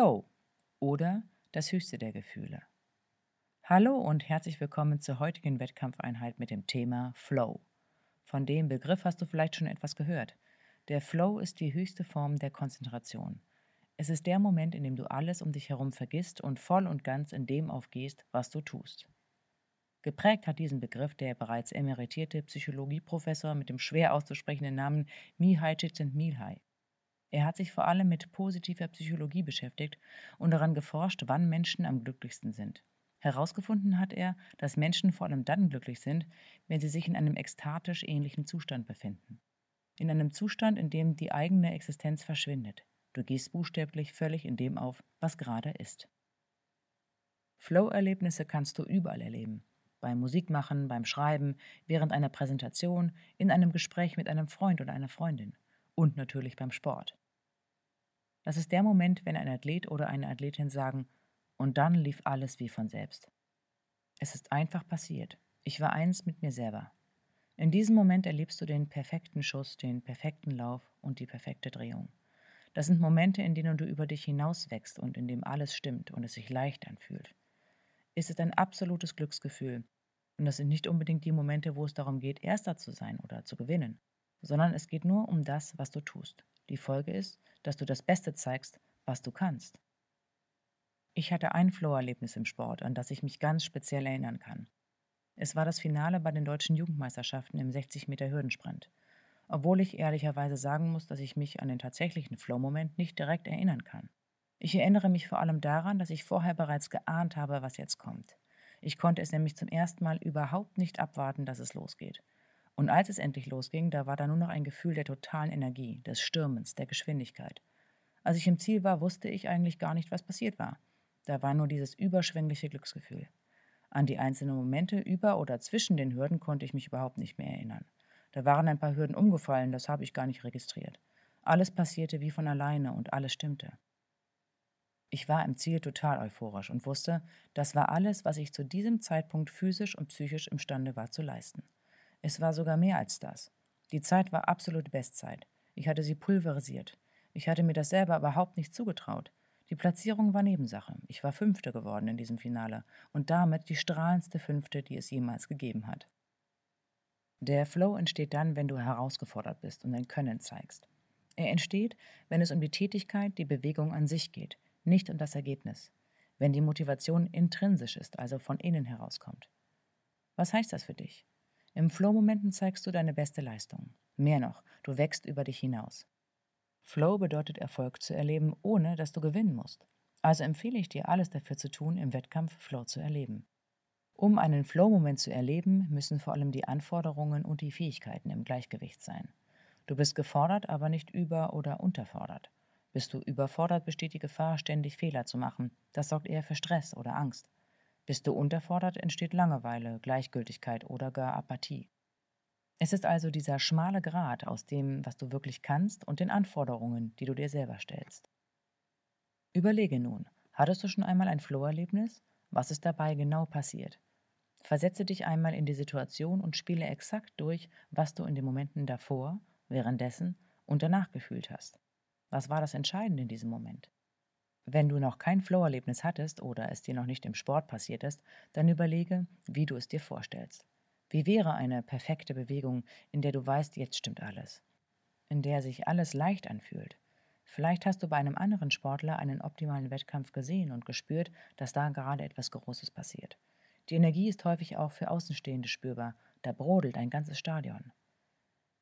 Flow oder das höchste der Gefühle. Hallo und herzlich willkommen zur heutigen Wettkampfeinheit mit dem Thema Flow. Von dem Begriff hast du vielleicht schon etwas gehört. Der Flow ist die höchste Form der Konzentration. Es ist der Moment, in dem du alles um dich herum vergisst und voll und ganz in dem aufgehst, was du tust. Geprägt hat diesen Begriff der bereits emeritierte Psychologieprofessor mit dem schwer auszusprechenden Namen Mihai Csikszentmihalyi. Er hat sich vor allem mit positiver Psychologie beschäftigt und daran geforscht, wann Menschen am glücklichsten sind. Herausgefunden hat er, dass Menschen vor allem dann glücklich sind, wenn sie sich in einem ekstatisch ähnlichen Zustand befinden. In einem Zustand, in dem die eigene Existenz verschwindet. Du gehst buchstäblich völlig in dem auf, was gerade ist. Flow-Erlebnisse kannst du überall erleben. Beim Musikmachen, beim Schreiben, während einer Präsentation, in einem Gespräch mit einem Freund oder einer Freundin und natürlich beim Sport. Das ist der Moment, wenn ein Athlet oder eine Athletin sagen, und dann lief alles wie von selbst. Es ist einfach passiert. Ich war eins mit mir selber. In diesem Moment erlebst du den perfekten Schuss, den perfekten Lauf und die perfekte Drehung. Das sind Momente, in denen du über dich hinauswächst und in dem alles stimmt und es sich leicht anfühlt. Es ist ein absolutes Glücksgefühl. Und das sind nicht unbedingt die Momente, wo es darum geht, Erster zu sein oder zu gewinnen, sondern es geht nur um das, was du tust. Die Folge ist, dass du das Beste zeigst, was du kannst. Ich hatte ein Flow-Erlebnis im Sport, an das ich mich ganz speziell erinnern kann. Es war das Finale bei den deutschen Jugendmeisterschaften im 60 Meter Hürdensprint. Obwohl ich ehrlicherweise sagen muss, dass ich mich an den tatsächlichen Flow-Moment nicht direkt erinnern kann. Ich erinnere mich vor allem daran, dass ich vorher bereits geahnt habe, was jetzt kommt. Ich konnte es nämlich zum ersten Mal überhaupt nicht abwarten, dass es losgeht. Und als es endlich losging, da war da nur noch ein Gefühl der totalen Energie, des Stürmens, der Geschwindigkeit. Als ich im Ziel war, wusste ich eigentlich gar nicht, was passiert war. Da war nur dieses überschwängliche Glücksgefühl. An die einzelnen Momente über oder zwischen den Hürden konnte ich mich überhaupt nicht mehr erinnern. Da waren ein paar Hürden umgefallen, das habe ich gar nicht registriert. Alles passierte wie von alleine und alles stimmte. Ich war im Ziel total euphorisch und wusste, das war alles, was ich zu diesem Zeitpunkt physisch und psychisch imstande war zu leisten. Es war sogar mehr als das. Die Zeit war absolute Bestzeit. Ich hatte sie pulverisiert. Ich hatte mir das selber überhaupt nicht zugetraut. Die Platzierung war Nebensache. Ich war Fünfte geworden in diesem Finale und damit die strahlendste Fünfte, die es jemals gegeben hat. Der Flow entsteht dann, wenn du herausgefordert bist und dein Können zeigst. Er entsteht, wenn es um die Tätigkeit, die Bewegung an sich geht, nicht um das Ergebnis. Wenn die Motivation intrinsisch ist, also von innen herauskommt. Was heißt das für dich? Im Flow-Momenten zeigst du deine beste Leistung. Mehr noch, du wächst über dich hinaus. Flow bedeutet Erfolg zu erleben, ohne dass du gewinnen musst. Also empfehle ich dir, alles dafür zu tun, im Wettkampf Flow zu erleben. Um einen Flow-Moment zu erleben, müssen vor allem die Anforderungen und die Fähigkeiten im Gleichgewicht sein. Du bist gefordert, aber nicht über- oder unterfordert. Bist du überfordert, besteht die Gefahr, ständig Fehler zu machen. Das sorgt eher für Stress oder Angst. Bist du unterfordert, entsteht Langeweile, Gleichgültigkeit oder gar Apathie. Es ist also dieser schmale Grat aus dem, was du wirklich kannst und den Anforderungen, die du dir selber stellst. Überlege nun, hattest du schon einmal ein Flow-Erlebnis? Was ist dabei genau passiert? Versetze dich einmal in die Situation und spiele exakt durch, was du in den Momenten davor, währenddessen und danach gefühlt hast. Was war das Entscheidende in diesem Moment? Wenn du noch kein Flow-Erlebnis hattest oder es dir noch nicht im Sport passiert ist, dann überlege, wie du es dir vorstellst. Wie wäre eine perfekte Bewegung, in der du weißt, jetzt stimmt alles? in der sich alles leicht anfühlt. Vielleicht hast du bei einem anderen Sportler einen optimalen Wettkampf gesehen und gespürt, dass da gerade etwas Großes passiert. Die Energie ist häufig auch für Außenstehende spürbar, da brodelt ein ganzes Stadion.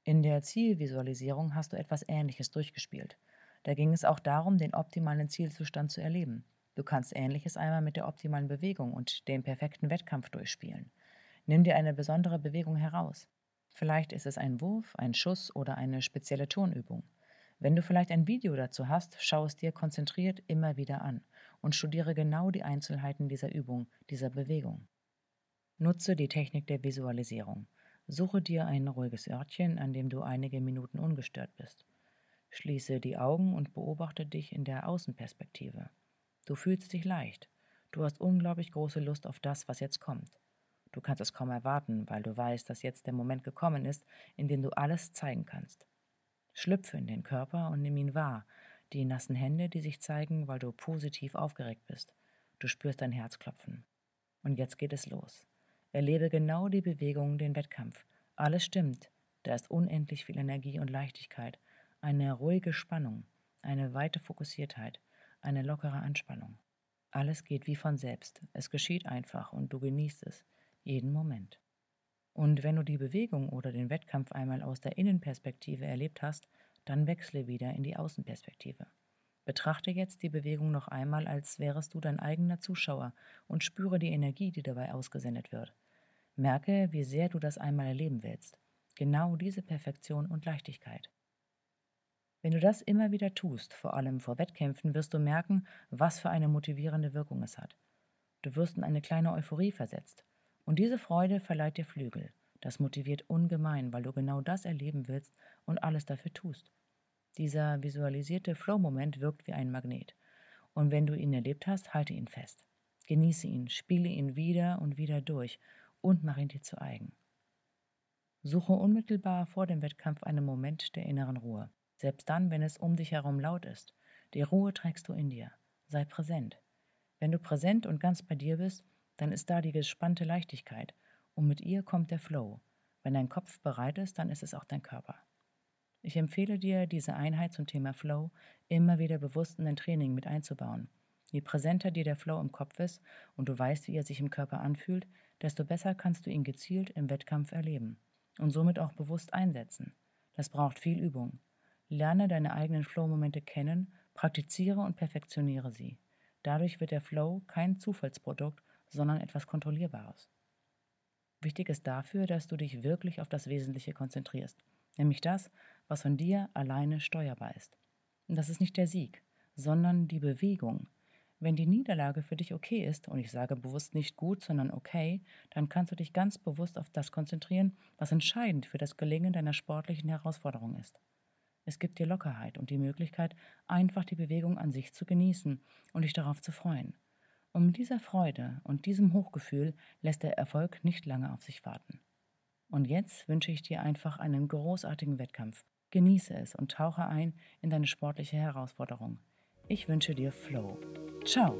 In der Zielvisualisierung hast du etwas Ähnliches durchgespielt. Da ging es auch darum, den optimalen Zielzustand zu erleben. Du kannst Ähnliches einmal mit der optimalen Bewegung und dem perfekten Wettkampf durchspielen. Nimm dir eine besondere Bewegung heraus. Vielleicht ist es ein Wurf, ein Schuss oder eine spezielle Turnübung. Wenn du vielleicht ein Video dazu hast, schau es dir konzentriert immer wieder an und studiere genau die Einzelheiten dieser Übung, dieser Bewegung. Nutze die Technik der Visualisierung. Suche dir ein ruhiges Örtchen, an dem du einige Minuten ungestört bist. Schließe die Augen und beobachte dich in der Außenperspektive. Du fühlst dich leicht. Du hast unglaublich große Lust auf das, was jetzt kommt. Du kannst es kaum erwarten, weil du weißt, dass jetzt der Moment gekommen ist, in dem du alles zeigen kannst. Schlüpfe in den Körper und nimm ihn wahr, die nassen Hände, die sich zeigen, weil du positiv aufgeregt bist. Du spürst dein Herz klopfen. Und jetzt geht es los. Erlebe genau die Bewegung, den Wettkampf. Alles stimmt. Da ist unendlich viel Energie und Leichtigkeit, eine ruhige Spannung, eine weite Fokussiertheit, eine lockere Anspannung. Alles geht wie von selbst. Es geschieht einfach und du genießt es, jeden Moment. Und wenn du die Bewegung oder den Wettkampf einmal aus der Innenperspektive erlebt hast, dann wechsle wieder in die Außenperspektive. Betrachte jetzt die Bewegung noch einmal, als wärest du dein eigener Zuschauer und spüre die Energie, die dabei ausgesendet wird. Merke, wie sehr du das einmal erleben willst. Genau diese Perfektion und Leichtigkeit. Wenn du das immer wieder tust, vor allem vor Wettkämpfen, wirst du merken, was für eine motivierende Wirkung es hat. Du wirst in eine kleine Euphorie versetzt. Und diese Freude verleiht dir Flügel. Das motiviert ungemein, weil du genau das erleben willst und alles dafür tust. Dieser visualisierte Flow-Moment wirkt wie ein Magnet. Und wenn du ihn erlebt hast, halte ihn fest. Genieße ihn, spiele ihn wieder und wieder durch und mach ihn dir zu eigen. Suche unmittelbar vor dem Wettkampf einen Moment der inneren Ruhe. Selbst dann, wenn es um dich herum laut ist. Die Ruhe trägst du in dir. Sei präsent. Wenn du präsent und ganz bei dir bist, dann ist da die gespannte Leichtigkeit und mit ihr kommt der Flow. Wenn dein Kopf bereit ist, dann ist es auch dein Körper. Ich empfehle dir, diese Einheit zum Thema Flow immer wieder bewusst in dein Training mit einzubauen. Je präsenter dir der Flow im Kopf ist und du weißt, wie er sich im Körper anfühlt, desto besser kannst du ihn gezielt im Wettkampf erleben und somit auch bewusst einsetzen. Das braucht viel Übung. Lerne deine eigenen Flow-Momente kennen, praktiziere und perfektioniere sie. Dadurch wird der Flow kein Zufallsprodukt, sondern etwas Kontrollierbares. Wichtig ist dafür, dass du dich wirklich auf das Wesentliche konzentrierst, nämlich das, was von dir alleine steuerbar ist. Und das ist nicht der Sieg, sondern die Bewegung. Wenn die Niederlage für dich okay ist, und ich sage bewusst nicht gut, sondern okay, dann kannst du dich ganz bewusst auf das konzentrieren, was entscheidend für das Gelingen deiner sportlichen Herausforderung ist. Es gibt dir Lockerheit und die Möglichkeit, einfach die Bewegung an sich zu genießen und dich darauf zu freuen. Mit dieser Freude und diesem Hochgefühl lässt der Erfolg nicht lange auf sich warten. Und jetzt wünsche ich dir einfach einen großartigen Wettkampf Genieße es und tauche ein in deine sportliche Herausforderung. Ich wünsche dir Flow. Ciao!